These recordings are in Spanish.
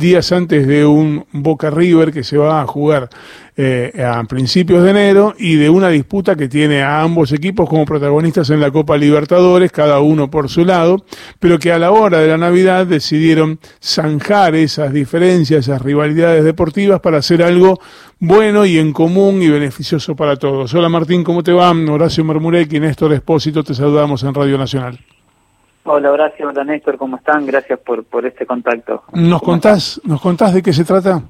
días antes de un Boca River que se va a jugar eh, a principios de enero y de una disputa que tiene a ambos equipos como protagonistas en la Copa Libertadores, cada uno por su lado, pero que a la hora de la Navidad decidieron zanjar esas diferencias, esas rivalidades deportivas para hacer algo bueno y en común y beneficioso para todos. Hola Martín, ¿cómo te va? Horacio Marmurek y Néstor Espósito, te saludamos en Radio Nacional. Hola Horacio, hola Néstor, ¿cómo están? Gracias por, por este contacto. ¿Nos contás, ¿Nos contás de qué se trata?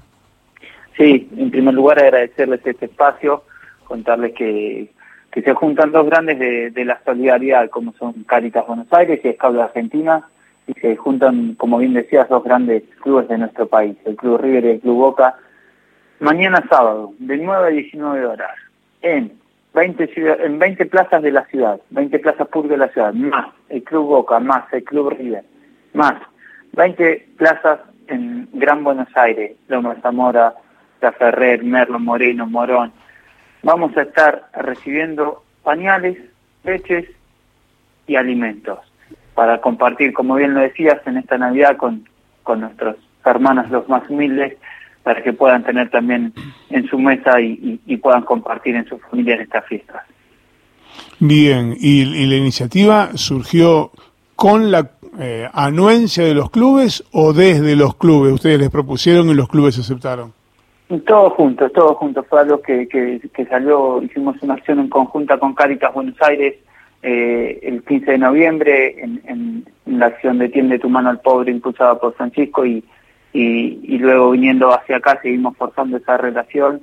Sí, en primer lugar agradecerles este espacio, contarles que, que se juntan dos grandes de, la solidaridad, como son Caritas Buenos Aires y Escablo Argentina, y se juntan, como bien decías, dos grandes clubes de nuestro país, el Club River y el Club Boca, mañana sábado, de 9 a 19 horas, en 20, en 20 plazas de la ciudad, 20 plazas públicas de la ciudad, más el Club Boca, más el Club River, más 20 plazas en Gran Buenos Aires, Loma Zamora, Ferrer, Merlo, Moreno, Morón. Vamos a estar recibiendo pañales, leches y alimentos para compartir, como bien lo decías, en esta Navidad con, con nuestros hermanos los más humildes, para que puedan tener también en su mesa y, puedan compartir en su familia estas fiestas. Bien, y, la iniciativa surgió con la eh, anuencia de los clubes o desde los clubes? Ustedes les propusieron y los clubes aceptaron. Todo junto, todo junto. Fue algo que, que, salió, hicimos una acción en conjunta con Caritas Buenos Aires eh, el 15 de noviembre en, en, la acción de Tiende tu mano al pobre impulsada por Francisco y, y, luego viniendo hacia acá seguimos forzando esa relación.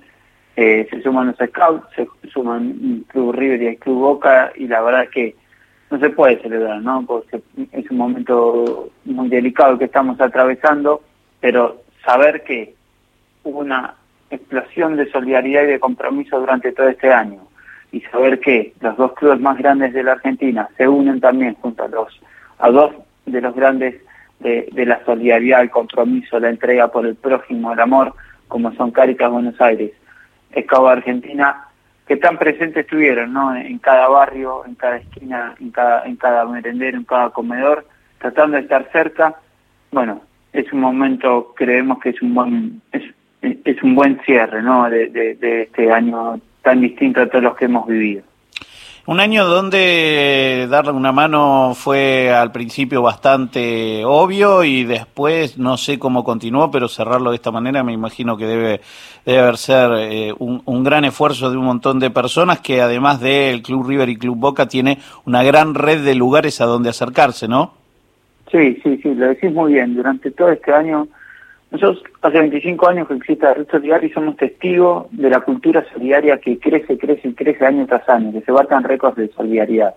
Eh, se suman los scouts, se suman Club River y el Club Boca y la verdad es que no se puede celebrar, ¿no? Porque es un momento muy delicado que estamos atravesando, pero saber que hubo una explosión de solidaridad y de compromiso durante todo este año. Y saber que los dos clubes más grandes de la Argentina se unen también junto a los a dos de los grandes de, la solidaridad, el compromiso, la entrega por el prójimo, el amor, como son Caritas Buenos Aires, Escabo Argentina, que tan presentes estuvieron, ¿no? En cada barrio, en cada esquina, en cada, en cada merendero, en cada comedor, tratando de estar cerca. Bueno, es un momento, creemos que es un buen, es un buen cierre ¿no? De, este año tan distinto a todos los que hemos vivido. Un año donde darle una mano fue al principio bastante obvio y después no sé cómo continuó, pero cerrarlo de esta manera me imagino que debe, debe haber ser eh, un, un, gran esfuerzo de un montón de personas que además del Club River y Club Boca tiene una gran red de lugares a donde acercarse, ¿no? Sí, sí, sí, lo decís muy bien. Durante todo este año nosotros hace 25 años que existe la red solidaria y somos testigos de la cultura solidaria que crece, crece y crece año tras año, que se batan récords de solidaridad.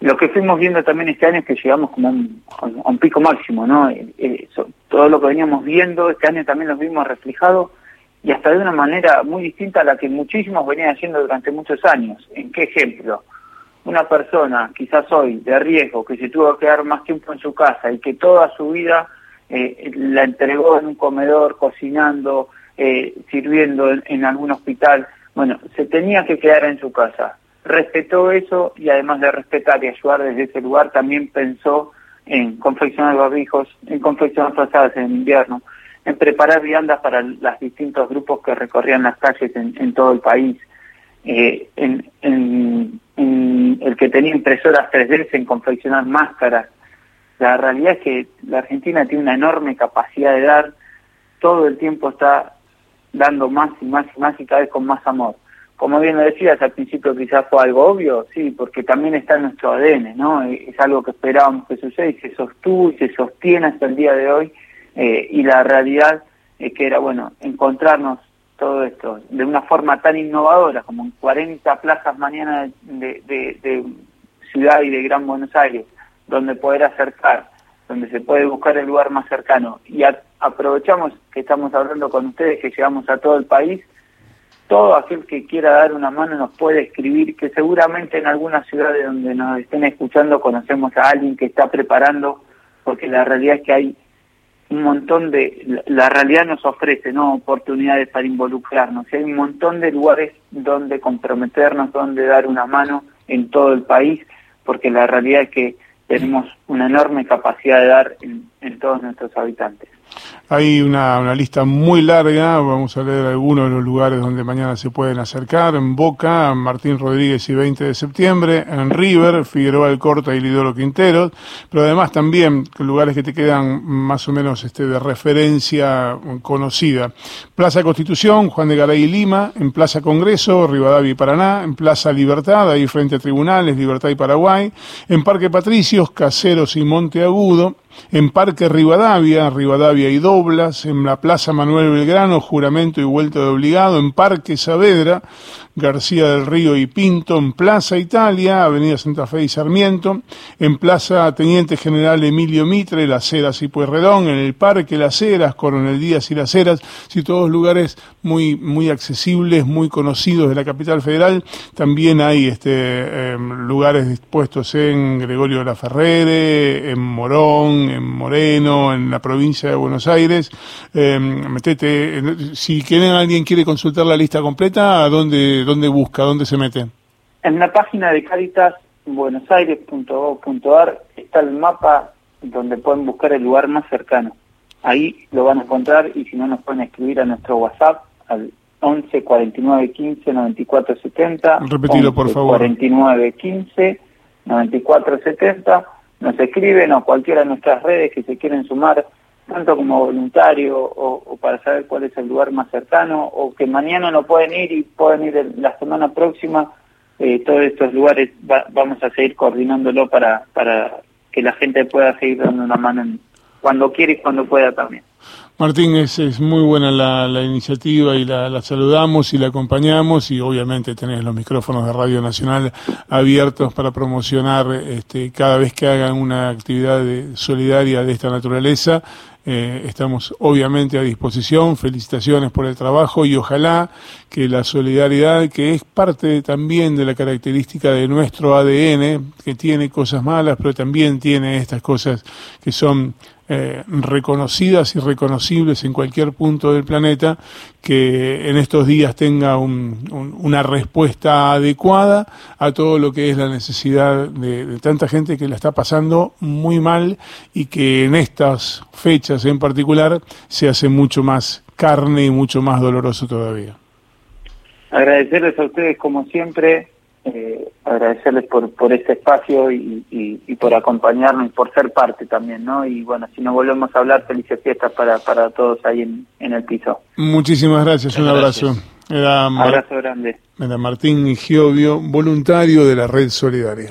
Lo que fuimos viendo también este año es que llegamos como a un, pico máximo, ¿no? Eh, eh, todo lo que veníamos viendo, este año también lo vimos reflejado y hasta de una manera muy distinta a la que muchísimos venían haciendo durante muchos años. ¿En qué ejemplo? Una persona, quizás hoy, de riesgo, que se tuvo que quedar más tiempo en su casa y que toda su vida eh, la entregó en un comedor, cocinando, eh, sirviendo en, algún hospital. Bueno, se tenía que quedar en su casa. Respetó eso y además de respetar y ayudar desde ese lugar, también pensó en confeccionar barbijos, en confeccionar frazadas en invierno, en preparar viandas para los distintos grupos que recorrían las calles en, todo el país, eh, en, el que tenía impresoras 3D en confeccionar máscaras, la realidad es que la Argentina tiene una enorme capacidad de dar, todo el tiempo está dando más y más y más y cada vez con más amor. Como bien lo decías, al principio quizás fue algo obvio, sí, porque también está en nuestro ADN, ¿no? Es algo que esperábamos que suceda y se sostuvo y se sostiene hasta el día de hoy. Eh, y la realidad es que era, bueno, encontrarnos todo esto de una forma tan innovadora como en 40 plazas mañana de, de, de Ciudad y de Gran Buenos Aires, donde poder acercar, donde se puede buscar el lugar más cercano. Y aprovechamos que estamos hablando con ustedes, que llegamos a todo el país. Todo aquel que quiera dar una mano nos puede escribir, que seguramente en alguna ciudad de donde nos estén escuchando conocemos a alguien que está preparando, porque la realidad es que hay un montón de, la realidad nos ofrece no oportunidades para involucrarnos, hay un montón de lugares donde comprometernos, donde dar una mano en todo el país, porque la realidad es que tenemos una enorme capacidad de dar en, todos nuestros habitantes. Hay una, una, lista muy larga, vamos a leer algunos de los lugares donde mañana se pueden acercar. En Boca, Martín Rodríguez y 20 de septiembre. En River, Figueroa del Corta y Lidoro Quinteros. Pero además también lugares que te quedan más o menos este, de referencia conocida. Plaza Constitución, Juan de Garay y Lima. En Plaza Congreso, Rivadavia y Paraná. En Plaza Libertad, ahí frente a tribunales, Libertad y Paraguay. En Parque Patricios, Caseros y Monte Agudo en Parque Rivadavia, Rivadavia y Doblas, en la Plaza Manuel Belgrano, Juramento y Vuelta de Obligado, en Parque Saavedra, García del Río y Pinto, en Plaza Italia, Avenida Santa Fe y Sarmiento, en Plaza Teniente General Emilio Mitre, Las Heras y Pueyrredón, en el Parque Las Heras, Coronel Díaz y Las Heras, sí, todos lugares muy, muy accesibles, muy conocidos de la capital federal. También hay este, em, lugares dispuestos en Gregorio de la Ferrere, en Morón, en Moreno, en la provincia de Buenos Aires. Em, metete, si quieren, alguien quiere consultar la lista completa, ¿a dónde? Dónde busca, dónde se mete? En la página de Caritas buenosaires.gov.ar está el mapa donde pueden buscar el lugar más cercano. Ahí lo van a encontrar y si no nos pueden escribir a nuestro WhatsApp al 11 49 15 94 70. Repetilo, por favor. 49 15 94 70. Nos escriben o cualquiera de nuestras redes que se quieren sumar tanto como voluntario o, para saber cuál es el lugar más cercano o que mañana no pueden ir y pueden ir la semana próxima, eh, todos estos lugares vamos a seguir coordinándolo para, para que la gente pueda seguir dando una mano cuando quiere y cuando pueda también. Martín, es, es muy buena la, la iniciativa y la, la, saludamos y la acompañamos y obviamente tenés los micrófonos de Radio Nacional abiertos para promocionar este, cada vez que hagan una actividad solidaria de esta naturaleza. Eh, estamos obviamente a disposición. Felicitaciones por el trabajo y ojalá que la solidaridad, que es parte también de la característica de nuestro ADN, que tiene cosas malas, pero también tiene estas cosas que son eh, reconocidas y reconocibles en cualquier punto del planeta, que en estos días tenga una respuesta adecuada a todo lo que es la necesidad de, de, tanta gente que la está pasando muy mal y que en estas fechas en particular se hace mucho más carne y mucho más doloroso todavía. Agradecerles a ustedes como siempre eh, agradecerles por, por este espacio y, y, por acompañarnos y por ser parte también, ¿no? Y bueno, si nos volvemos a hablar, felices fiestas para, para todos ahí en, en el piso. Muchísimas gracias, un abrazo. Era abrazo grande. Era Martín Giovio, voluntario de la Red Solidaria.